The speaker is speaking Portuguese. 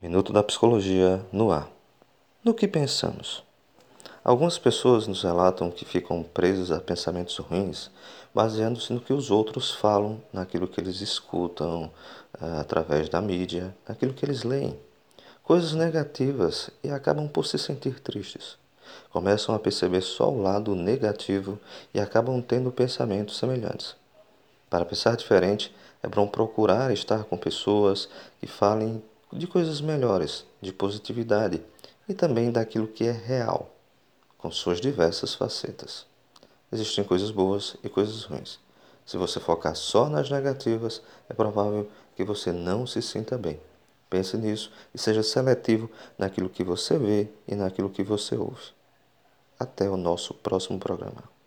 Minuto da Psicologia no ar. No que pensamos? Algumas pessoas nos relatam que ficam presas a pensamentos ruins, baseando-se no que os outros falam, naquilo que eles escutam uh, através da mídia, naquilo que eles leem. Coisas negativas e acabam por se sentir tristes. Começam a perceber só o lado negativo e acabam tendo pensamentos semelhantes. Para pensar diferente, é bom procurar estar com pessoas que falem de coisas melhores, de positividade e também daquilo que é real, com suas diversas facetas. Existem coisas boas e coisas ruins. Se você focar só nas negativas, é provável que você não se sinta bem. Pense nisso e seja seletivo naquilo que você vê e naquilo que você ouve. Até o nosso próximo programa.